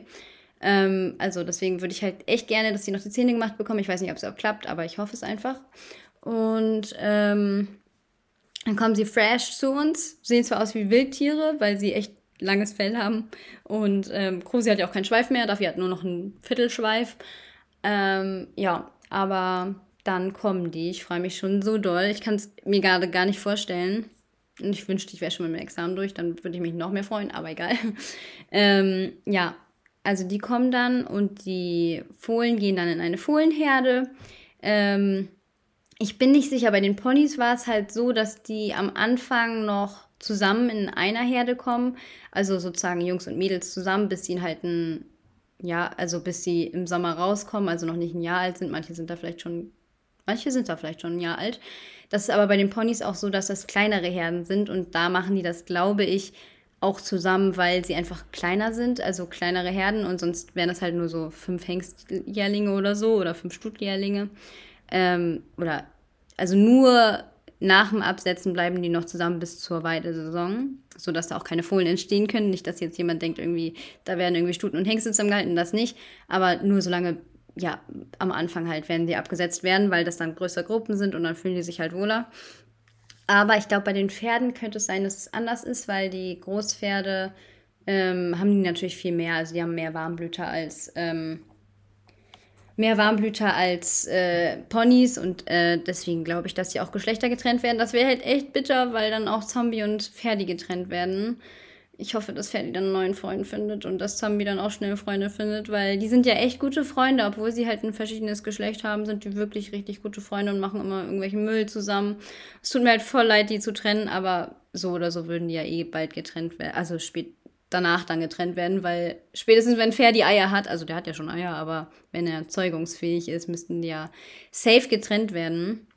A: Ähm, also deswegen würde ich halt echt gerne, dass sie noch die Zähne gemacht bekommen. Ich weiß nicht, ob es auch klappt, aber ich hoffe es einfach. Und ähm, dann kommen sie fresh zu uns, sehen zwar aus wie Wildtiere, weil sie echt langes Fell haben. Und ähm, Krusi hat ja auch keinen Schweif mehr, dafür hat nur noch einen Viertelschweif. Ähm, ja, aber dann kommen die. Ich freue mich schon so doll. Ich kann es mir gerade gar nicht vorstellen. Und ich wünschte, ich wäre schon mit dem Examen durch, dann würde ich mich noch mehr freuen, aber egal. ähm, ja, also die kommen dann und die Fohlen gehen dann in eine Fohlenherde. Ähm, ich bin nicht sicher, bei den Ponys war es halt so, dass die am Anfang noch zusammen in einer Herde kommen. Also sozusagen Jungs und Mädels zusammen, bis sie halt ein, ja, also bis sie im Sommer rauskommen, also noch nicht ein Jahr alt sind. Manche sind da vielleicht schon, manche sind da vielleicht schon ein Jahr alt. Das ist aber bei den Ponys auch so, dass das kleinere Herden sind und da machen die das, glaube ich, auch zusammen, weil sie einfach kleiner sind, also kleinere Herden und sonst wären das halt nur so fünf Hengstjährlinge oder so oder fünf Stutjährlinge. Ähm, oder also nur nach dem Absetzen bleiben die noch zusammen bis zur Weidesaison, sodass da auch keine Fohlen entstehen können. Nicht, dass jetzt jemand denkt, irgendwie, da werden irgendwie Stuten und Hengste zusammengehalten, das nicht. Aber nur solange ja, am Anfang halt werden die abgesetzt werden, weil das dann größere Gruppen sind und dann fühlen die sich halt wohler. Aber ich glaube, bei den Pferden könnte es sein, dass es anders ist, weil die Großpferde ähm, haben die natürlich viel mehr. Also die haben mehr Warmblüter als ähm, mehr Warmblüter als äh, Ponys und äh, deswegen glaube ich, dass sie auch Geschlechter getrennt werden. Das wäre halt echt bitter, weil dann auch Zombie und Pferdi getrennt werden ich hoffe, dass Ferdi dann einen neuen Freund findet und dass Zambi dann auch schnell Freunde findet, weil die sind ja echt gute Freunde, obwohl sie halt ein verschiedenes Geschlecht haben, sind die wirklich richtig gute Freunde und machen immer irgendwelchen Müll zusammen. Es tut mir halt voll leid, die zu trennen, aber so oder so würden die ja eh bald getrennt werden, also spät danach dann getrennt werden, weil spätestens wenn Ferdi Eier hat, also der hat ja schon Eier, aber wenn er zeugungsfähig ist, müssten die ja safe getrennt werden.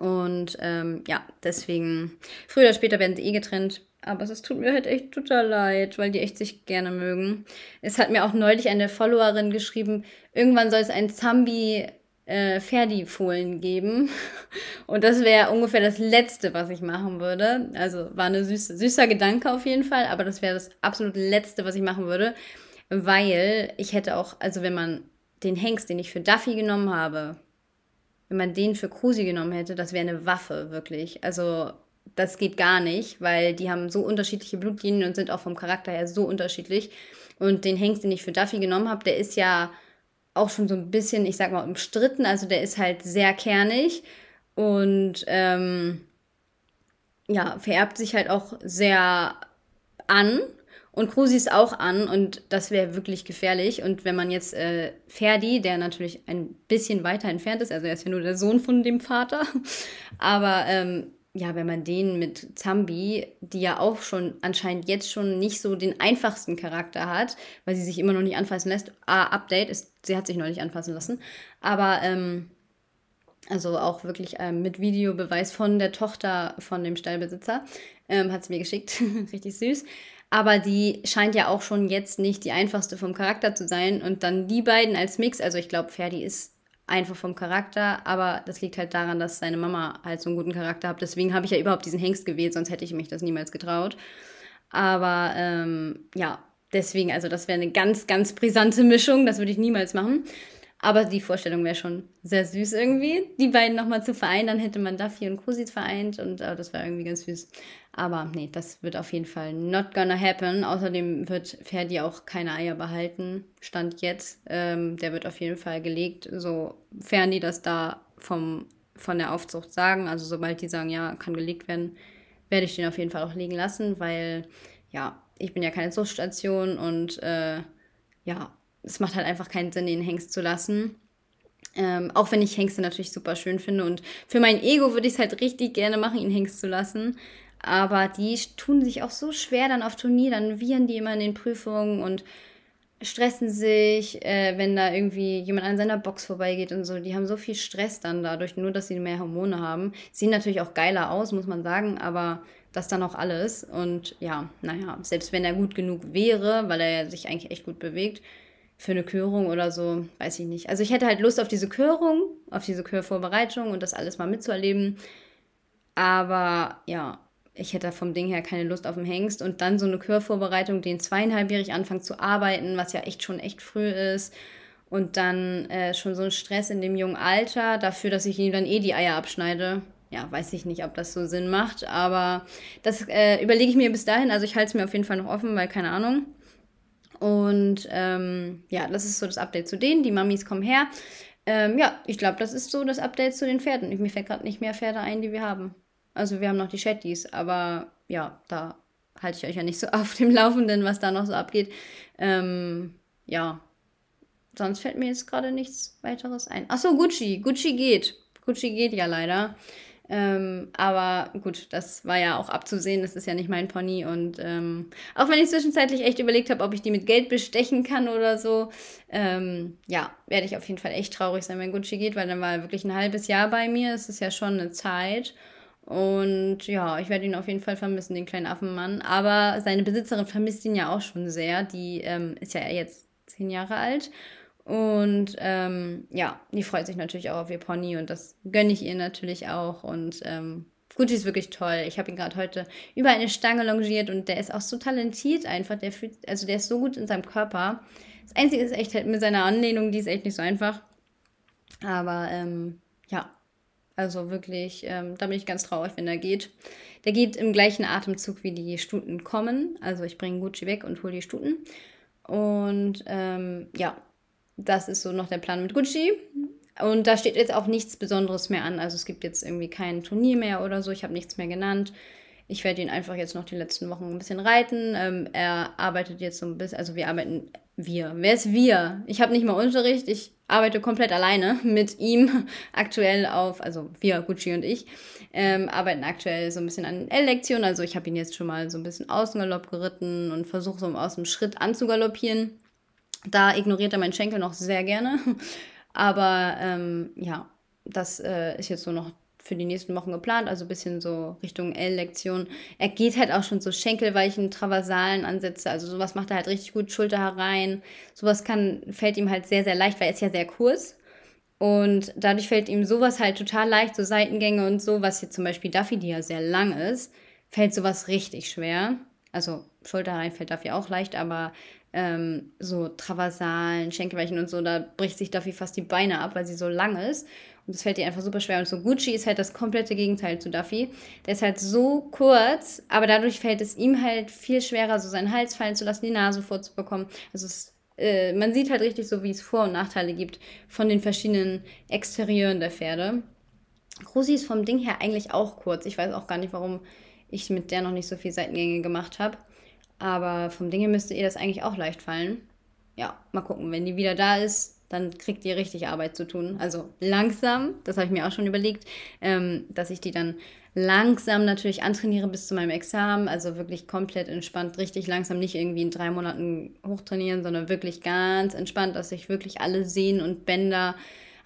A: Und ähm, ja, deswegen, früher oder später werden sie eh getrennt aber es tut mir halt echt total leid, weil die echt sich gerne mögen. Es hat mir auch neulich eine Followerin geschrieben, irgendwann soll es ein Zambi äh, Ferdi-Fohlen geben. Und das wäre ungefähr das Letzte, was ich machen würde. Also war ein süße, süßer Gedanke auf jeden Fall, aber das wäre das absolut Letzte, was ich machen würde. Weil ich hätte auch, also wenn man den Hengst, den ich für Duffy genommen habe, wenn man den für Krusi genommen hätte, das wäre eine Waffe, wirklich. Also das geht gar nicht, weil die haben so unterschiedliche Blutlinien und sind auch vom Charakter her so unterschiedlich. Und den Hengst, den ich für Duffy genommen habe, der ist ja auch schon so ein bisschen, ich sag mal, umstritten. Also der ist halt sehr kernig und ähm, ja, vererbt sich halt auch sehr an. Und Krusi ist auch an und das wäre wirklich gefährlich. Und wenn man jetzt äh, Ferdi, der natürlich ein bisschen weiter entfernt ist, also er ist ja nur der Sohn von dem Vater, aber ähm, ja, wenn man den mit Zambi, die ja auch schon anscheinend jetzt schon nicht so den einfachsten Charakter hat, weil sie sich immer noch nicht anfassen lässt. Ah, Update ist, sie hat sich nicht anfassen lassen. Aber, ähm, also auch wirklich ähm, mit Videobeweis von der Tochter von dem Stallbesitzer, ähm, hat sie mir geschickt. Richtig süß. Aber die scheint ja auch schon jetzt nicht die einfachste vom Charakter zu sein. Und dann die beiden als Mix, also ich glaube, Ferdi ist einfach vom Charakter, aber das liegt halt daran, dass seine Mama halt so einen guten Charakter hat. Deswegen habe ich ja überhaupt diesen Hengst gewählt, sonst hätte ich mich das niemals getraut. Aber ähm, ja, deswegen, also das wäre eine ganz, ganz brisante Mischung, das würde ich niemals machen. Aber die Vorstellung wäre schon sehr süß irgendwie, die beiden nochmal zu vereinen. Dann hätte man Duffy und Cousy vereint und äh, das wäre irgendwie ganz süß. Aber nee, das wird auf jeden Fall not gonna happen. Außerdem wird Ferdi auch keine Eier behalten. Stand jetzt. Ähm, der wird auf jeden Fall gelegt, sofern die das da vom, von der Aufzucht sagen. Also sobald die sagen, ja, kann gelegt werden, werde ich den auf jeden Fall auch liegen lassen, weil ja, ich bin ja keine Zuchtstation und äh, ja, es macht halt einfach keinen Sinn, den Hengst zu lassen. Ähm, auch wenn ich Hengste natürlich super schön finde. Und für mein Ego würde ich es halt richtig gerne machen, ihn Hengst zu lassen. Aber die tun sich auch so schwer dann auf Turnier. Dann wiehern die immer in den Prüfungen und stressen sich, äh, wenn da irgendwie jemand an seiner Box vorbeigeht und so. Die haben so viel Stress dann dadurch, nur dass sie mehr Hormone haben. Sehen natürlich auch geiler aus, muss man sagen, aber das dann auch alles. Und ja, naja, selbst wenn er gut genug wäre, weil er sich eigentlich echt gut bewegt, für eine Körung oder so, weiß ich nicht. Also ich hätte halt Lust auf diese Körung, auf diese Körvorbereitung und das alles mal mitzuerleben. Aber ja, ich hätte vom Ding her keine Lust auf den Hengst und dann so eine Körvorbereitung, den zweieinhalbjährig anfangen zu arbeiten, was ja echt schon echt früh ist. Und dann äh, schon so ein Stress in dem jungen Alter dafür, dass ich ihm dann eh die Eier abschneide. Ja, weiß ich nicht, ob das so Sinn macht, aber das äh, überlege ich mir bis dahin. Also ich halte es mir auf jeden Fall noch offen, weil keine Ahnung. Und ähm, ja, das ist so das Update zu denen. Die Mamis kommen her. Ähm, ja, ich glaube, das ist so das Update zu den Pferden. Mir fällt gerade nicht mehr Pferde ein, die wir haben. Also wir haben noch die Shetties, aber ja, da halte ich euch ja nicht so auf dem Laufenden, was da noch so abgeht. Ähm, ja, sonst fällt mir jetzt gerade nichts weiteres ein. Achso, Gucci. Gucci geht. Gucci geht ja leider. Ähm, aber gut, das war ja auch abzusehen, das ist ja nicht mein Pony. Und ähm, auch wenn ich zwischenzeitlich echt überlegt habe, ob ich die mit Geld bestechen kann oder so, ähm, ja, werde ich auf jeden Fall echt traurig sein, wenn Gucci geht, weil dann war er wirklich ein halbes Jahr bei mir. Das ist ja schon eine Zeit. Und ja, ich werde ihn auf jeden Fall vermissen, den kleinen Affenmann. Aber seine Besitzerin vermisst ihn ja auch schon sehr. Die ähm, ist ja jetzt zehn Jahre alt. Und ähm, ja, die freut sich natürlich auch auf ihr Pony und das gönne ich ihr natürlich auch. Und ähm, Gucci ist wirklich toll. Ich habe ihn gerade heute über eine Stange longiert und der ist auch so talentiert einfach. Der fühlt, also der ist so gut in seinem Körper. Das Einzige ist echt halt mit seiner Anlehnung, die ist echt nicht so einfach. Aber ähm, ja, also wirklich, ähm, da bin ich ganz traurig, wenn er geht. Der geht im gleichen Atemzug, wie die Stuten kommen. Also ich bringe Gucci weg und hole die Stuten. Und ähm, ja, das ist so noch der Plan mit Gucci. Und da steht jetzt auch nichts Besonderes mehr an. Also es gibt jetzt irgendwie kein Turnier mehr oder so. Ich habe nichts mehr genannt. Ich werde ihn einfach jetzt noch die letzten Wochen ein bisschen reiten. Ähm, er arbeitet jetzt so ein bisschen, also wir arbeiten, wir. Wer ist wir? Ich habe nicht mal Unterricht. Ich arbeite komplett alleine mit ihm aktuell auf, also wir, Gucci und ich, ähm, arbeiten aktuell so ein bisschen an L-Lektionen. Also ich habe ihn jetzt schon mal so ein bisschen Außengalopp geritten und versuche so aus dem Schritt anzugaloppieren. Da ignoriert er meinen Schenkel noch sehr gerne. Aber ähm, ja, das äh, ist jetzt so noch für die nächsten Wochen geplant, also ein bisschen so Richtung L-Lektion. Er geht halt auch schon so Schenkelweichen, Traversalen Ansätze, also sowas macht er halt richtig gut, Schulter herein. Sowas kann, fällt ihm halt sehr, sehr leicht, weil er ist ja sehr kurz. Und dadurch fällt ihm sowas halt total leicht, so Seitengänge und so, was jetzt zum Beispiel Duffy, die ja sehr lang ist, fällt sowas richtig schwer. Also Schulter herein fällt Duffy auch leicht, aber ähm, so Traversalen, Schenkelweichen und so, da bricht sich Duffy fast die Beine ab, weil sie so lang ist. Und das fällt ihr einfach super schwer. Und so Gucci ist halt das komplette Gegenteil zu Duffy. Der ist halt so kurz, aber dadurch fällt es ihm halt viel schwerer, so seinen Hals fallen zu lassen, die Nase vorzubekommen. Also es, äh, man sieht halt richtig so, wie es Vor- und Nachteile gibt von den verschiedenen Exterieuren der Pferde. Rosi ist vom Ding her eigentlich auch kurz. Ich weiß auch gar nicht, warum ich mit der noch nicht so viel Seitengänge gemacht habe. Aber vom Ding her müsste ihr das eigentlich auch leicht fallen. Ja, mal gucken. Wenn die wieder da ist, dann kriegt ihr richtig Arbeit zu tun. Also langsam, das habe ich mir auch schon überlegt, ähm, dass ich die dann langsam natürlich antrainiere bis zu meinem Examen. Also wirklich komplett entspannt, richtig langsam, nicht irgendwie in drei Monaten hochtrainieren, sondern wirklich ganz entspannt, dass sich wirklich alle Sehnen und Bänder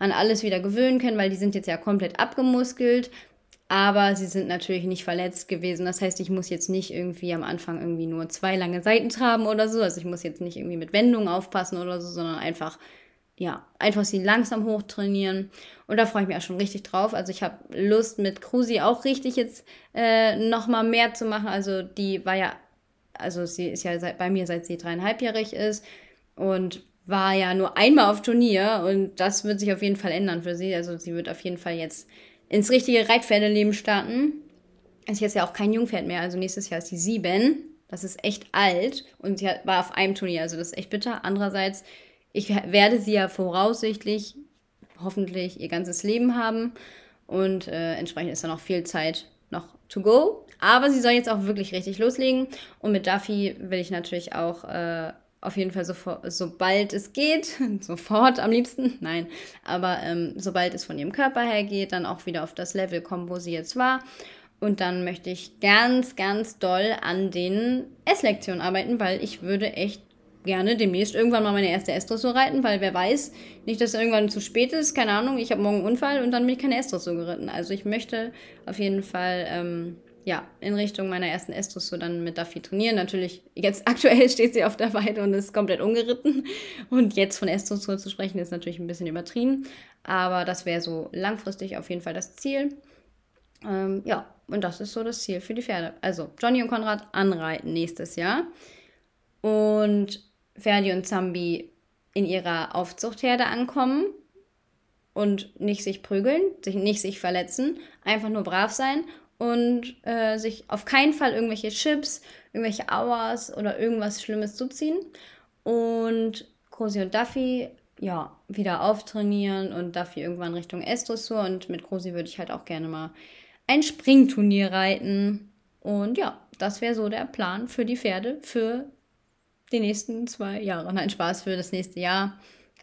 A: an alles wieder gewöhnen können, weil die sind jetzt ja komplett abgemuskelt aber sie sind natürlich nicht verletzt gewesen. Das heißt, ich muss jetzt nicht irgendwie am Anfang irgendwie nur zwei lange Seiten traben oder so. Also ich muss jetzt nicht irgendwie mit Wendungen aufpassen oder so, sondern einfach, ja, einfach sie langsam hochtrainieren. Und da freue ich mich auch schon richtig drauf. Also ich habe Lust mit Krusi auch richtig jetzt äh, nochmal mehr zu machen. Also die war ja, also sie ist ja seit, bei mir seit sie dreieinhalbjährig ist. Und war ja nur einmal auf Turnier und das wird sich auf jeden Fall ändern für sie. Also sie wird auf jeden Fall jetzt ins richtige Reitpferdeleben starten. ist jetzt ja auch kein Jungpferd mehr, also nächstes Jahr ist sie sieben. Das ist echt alt und sie war auf einem Turnier, also das ist echt bitter. Andererseits, ich werde sie ja voraussichtlich, hoffentlich ihr ganzes Leben haben und äh, entsprechend ist da noch viel Zeit noch to go. Aber sie soll jetzt auch wirklich richtig loslegen und mit Duffy will ich natürlich auch äh, auf jeden Fall sofort, sobald es geht, sofort am liebsten, nein, aber ähm, sobald es von ihrem Körper her geht, dann auch wieder auf das Level kommen, wo sie jetzt war und dann möchte ich ganz, ganz doll an den S-Lektionen arbeiten, weil ich würde echt gerne demnächst irgendwann mal meine erste S-Dressur reiten, weil wer weiß, nicht, dass es irgendwann zu spät ist, keine Ahnung, ich habe morgen einen Unfall und dann bin ich keine S-Dressur geritten. Also ich möchte auf jeden Fall, ähm, ja, in Richtung meiner ersten S-Dressur dann mit Duffy trainieren. Natürlich, jetzt aktuell steht sie auf der Weide und ist komplett ungeritten. Und jetzt von S-Dressur zu sprechen, ist natürlich ein bisschen übertrieben. Aber das wäre so langfristig auf jeden Fall das Ziel. Ähm, ja, und das ist so das Ziel für die Pferde. Also Johnny und Konrad anreiten nächstes Jahr. Und Ferdi und Zambi in ihrer Aufzuchtherde ankommen und nicht sich prügeln, sich nicht sich verletzen, einfach nur brav sein und äh, sich auf keinen Fall irgendwelche Chips, irgendwelche Hours oder irgendwas Schlimmes zuziehen. Und Cosi und Duffy, ja, wieder auftrainieren und Duffy irgendwann Richtung S-Dressur. Und mit Cosi würde ich halt auch gerne mal ein Springturnier reiten. Und ja, das wäre so der Plan für die Pferde für die nächsten zwei Jahre. Nein, Spaß für das nächste Jahr.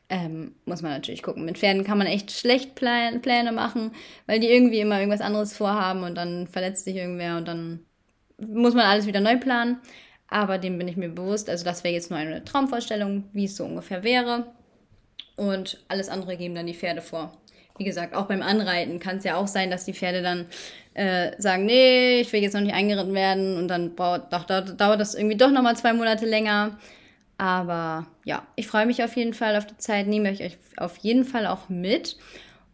A: Ähm, muss man natürlich gucken. Mit Pferden kann man echt schlecht Plan Pläne machen, weil die irgendwie immer irgendwas anderes vorhaben und dann verletzt sich irgendwer und dann muss man alles wieder neu planen. Aber dem bin ich mir bewusst. Also das wäre jetzt nur eine Traumvorstellung, wie es so ungefähr wäre. Und alles andere geben dann die Pferde vor wie gesagt, auch beim Anreiten kann es ja auch sein, dass die Pferde dann äh, sagen, nee, ich will jetzt noch nicht eingeritten werden und dann dauert, dauert das irgendwie doch nochmal zwei Monate länger. Aber ja, ich freue mich auf jeden Fall auf die Zeit, nehme ich euch auf jeden Fall auch mit.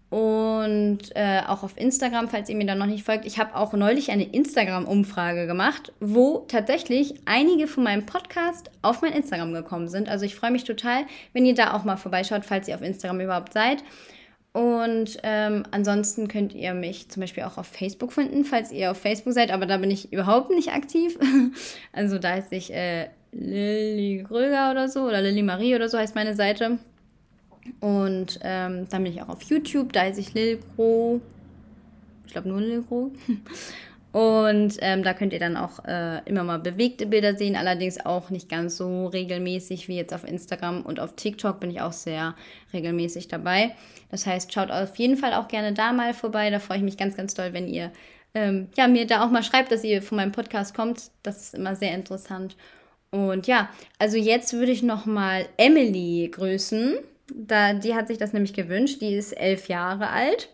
A: Und äh, auch auf Instagram, falls ihr mir da noch nicht folgt. Ich habe auch neulich eine Instagram-Umfrage gemacht, wo tatsächlich einige von meinem Podcast auf mein Instagram gekommen sind. Also ich freue mich total, wenn ihr da auch mal vorbeischaut, falls ihr auf Instagram überhaupt seid. Und ähm, ansonsten könnt ihr mich zum Beispiel auch auf Facebook finden, falls ihr auf Facebook seid, aber da bin ich überhaupt nicht aktiv. also da heißt ich äh, Lilly Gröger oder so, oder Lilly Marie oder so heißt meine Seite. Und ähm, dann bin ich auch auf YouTube, da heiße ich Lilgro. Ich glaube nur Lilgro. Und ähm, da könnt ihr dann auch äh, immer mal bewegte Bilder sehen, allerdings auch nicht ganz so regelmäßig wie jetzt auf Instagram und auf TikTok bin ich auch sehr regelmäßig dabei. Das heißt, schaut auf jeden Fall auch gerne da mal vorbei. Da freue ich mich ganz, ganz doll, wenn ihr ähm, ja, mir da auch mal schreibt, dass ihr von meinem Podcast kommt. Das ist immer sehr interessant. Und ja, also jetzt würde ich noch mal Emily grüßen. Da, die hat sich das nämlich gewünscht. Die ist elf Jahre alt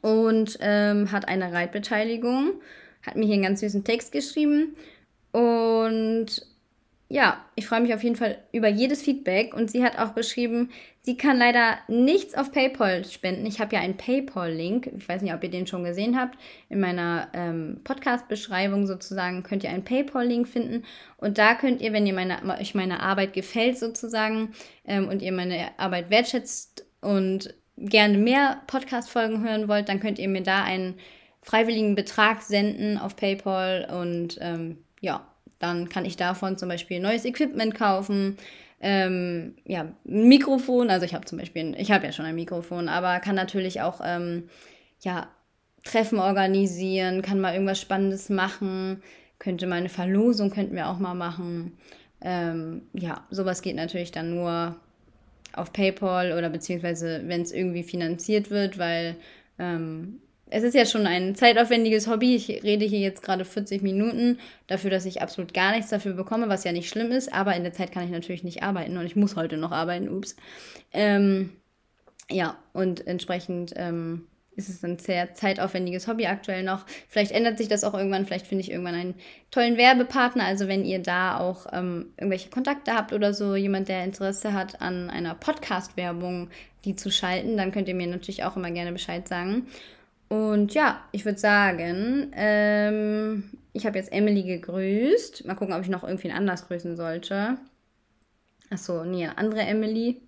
A: und ähm, hat eine Reitbeteiligung, hat mir hier einen ganz süßen Text geschrieben und ja, ich freue mich auf jeden Fall über jedes Feedback. Und sie hat auch geschrieben, sie kann leider nichts auf PayPal spenden. Ich habe ja einen PayPal-Link, ich weiß nicht, ob ihr den schon gesehen habt, in meiner ähm, Podcast-Beschreibung sozusagen könnt ihr einen PayPal-Link finden. Und da könnt ihr, wenn ihr meine, euch meine Arbeit gefällt sozusagen ähm, und ihr meine Arbeit wertschätzt und gerne mehr Podcast-Folgen hören wollt, dann könnt ihr mir da einen freiwilligen Betrag senden auf PayPal. Und ähm, ja, dann kann ich davon zum Beispiel neues Equipment kaufen. Ähm, ja, ein Mikrofon, also ich habe zum Beispiel, ich habe ja schon ein Mikrofon, aber kann natürlich auch ähm, ja, Treffen organisieren, kann mal irgendwas Spannendes machen, könnte mal eine Verlosung, könnten wir auch mal machen. Ähm, ja, sowas geht natürlich dann nur auf PayPal oder beziehungsweise wenn es irgendwie finanziert wird, weil ähm, es ist ja schon ein zeitaufwendiges Hobby. Ich rede hier jetzt gerade 40 Minuten dafür, dass ich absolut gar nichts dafür bekomme, was ja nicht schlimm ist, aber in der Zeit kann ich natürlich nicht arbeiten und ich muss heute noch arbeiten, ups. Ähm, ja, und entsprechend ähm, ist es ein sehr zeitaufwendiges Hobby aktuell noch. Vielleicht ändert sich das auch irgendwann. Vielleicht finde ich irgendwann einen tollen Werbepartner. Also wenn ihr da auch ähm, irgendwelche Kontakte habt oder so, jemand, der Interesse hat an einer Podcast-Werbung, die zu schalten, dann könnt ihr mir natürlich auch immer gerne Bescheid sagen. Und ja, ich würde sagen, ähm, ich habe jetzt Emily gegrüßt. Mal gucken, ob ich noch irgendwen anders grüßen sollte. Achso, nee, eine andere Emily.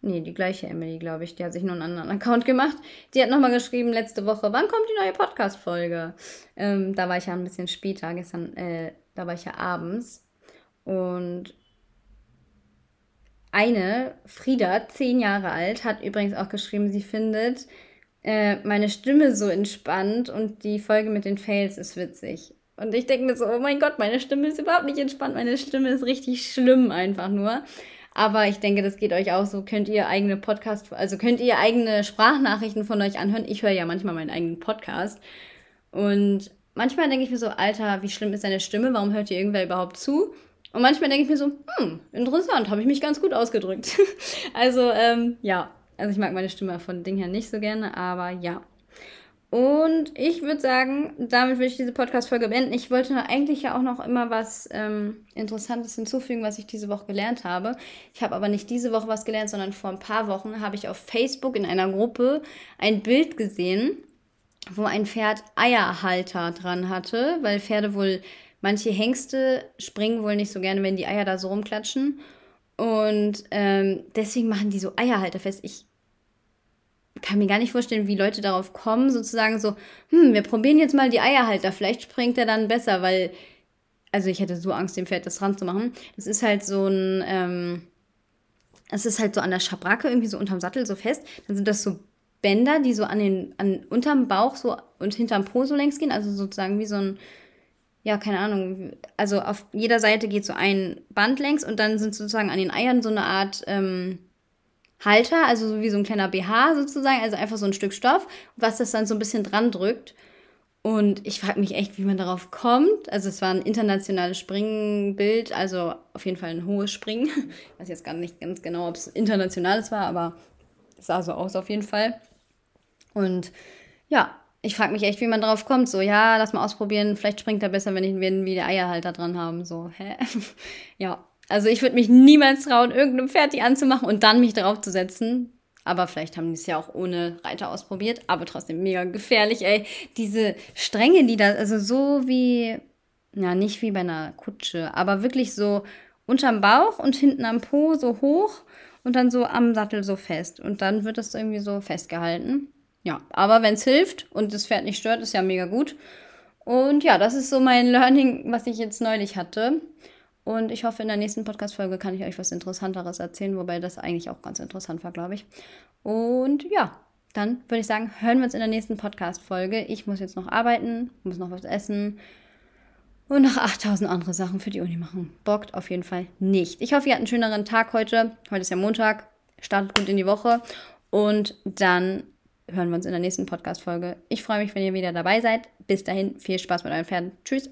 A: Nee, die gleiche Emily, glaube ich. Die hat sich nur einen anderen Account gemacht. Die hat nochmal geschrieben letzte Woche, wann kommt die neue Podcast-Folge? Ähm, da war ich ja ein bisschen später, gestern, äh, da war ich ja abends. Und eine, Frieda, zehn Jahre alt, hat übrigens auch geschrieben, sie findet äh, meine Stimme so entspannt und die Folge mit den Fails ist witzig. Und ich denke mir so, oh mein Gott, meine Stimme ist überhaupt nicht entspannt, meine Stimme ist richtig schlimm einfach nur. Aber ich denke, das geht euch auch so. Könnt ihr eigene Podcast, also könnt ihr eigene Sprachnachrichten von euch anhören. Ich höre ja manchmal meinen eigenen Podcast. Und manchmal denke ich mir so, Alter, wie schlimm ist deine Stimme? Warum hört ihr irgendwer überhaupt zu? Und manchmal denke ich mir so, hm, interessant, habe ich mich ganz gut ausgedrückt. also, ähm, ja. Also ich mag meine Stimme von Ding her nicht so gerne, aber ja. Und ich würde sagen, damit würde ich diese Podcast-Folge beenden. Ich wollte eigentlich ja auch noch immer was ähm, Interessantes hinzufügen, was ich diese Woche gelernt habe. Ich habe aber nicht diese Woche was gelernt, sondern vor ein paar Wochen habe ich auf Facebook in einer Gruppe ein Bild gesehen, wo ein Pferd Eierhalter dran hatte, weil Pferde wohl, manche Hengste springen wohl nicht so gerne, wenn die Eier da so rumklatschen. Und ähm, deswegen machen die so Eierhalter fest. Ich kann mir gar nicht vorstellen, wie Leute darauf kommen, sozusagen so, hm, wir probieren jetzt mal die Eierhalter, vielleicht springt er dann besser, weil, also ich hätte so Angst, dem Pferd das ranzumachen. Das ist halt so ein, ähm, ist halt so an der Schabracke, irgendwie so unterm Sattel so fest. Dann sind das so Bänder, die so an den, an, unterm Bauch so und hinterm Po so längs gehen, also sozusagen wie so ein, ja, keine Ahnung, also auf jeder Seite geht so ein Band längs und dann sind sozusagen an den Eiern so eine Art, ähm, Halter, also so wie so ein kleiner BH sozusagen, also einfach so ein Stück Stoff, was das dann so ein bisschen dran drückt. Und ich frage mich echt, wie man darauf kommt. Also es war ein internationales Springbild, also auf jeden Fall ein hohes Springen. Ich weiß jetzt gar nicht ganz genau, ob es internationales war, aber es sah so aus auf jeden Fall. Und ja, ich frage mich echt, wie man darauf kommt. So, ja, lass mal ausprobieren. Vielleicht springt er besser, wenn ich wenn wir Eierhalter dran haben. So, hä? ja, also ich würde mich niemals trauen, irgendeinem Pferd die anzumachen und dann mich darauf zu setzen. Aber vielleicht haben die es ja auch ohne Reiter ausprobiert. Aber trotzdem mega gefährlich, ey. Diese Stränge, die da, also so wie, ja, nicht wie bei einer Kutsche, aber wirklich so unterm Bauch und hinten am Po so hoch und dann so am Sattel so fest. Und dann wird das irgendwie so festgehalten. Ja, aber wenn es hilft und das Pferd nicht stört, ist ja mega gut. Und ja, das ist so mein Learning, was ich jetzt neulich hatte. Und ich hoffe, in der nächsten Podcast-Folge kann ich euch was Interessanteres erzählen, wobei das eigentlich auch ganz interessant war, glaube ich. Und ja, dann würde ich sagen, hören wir uns in der nächsten Podcast-Folge. Ich muss jetzt noch arbeiten, muss noch was essen und noch 8000 andere Sachen für die Uni machen. Bockt auf jeden Fall nicht. Ich hoffe, ihr habt einen schöneren Tag heute. Heute ist ja Montag. Startet gut in die Woche. Und dann hören wir uns in der nächsten Podcast-Folge. Ich freue mich, wenn ihr wieder dabei seid. Bis dahin, viel Spaß mit euren Pferden. Tschüss.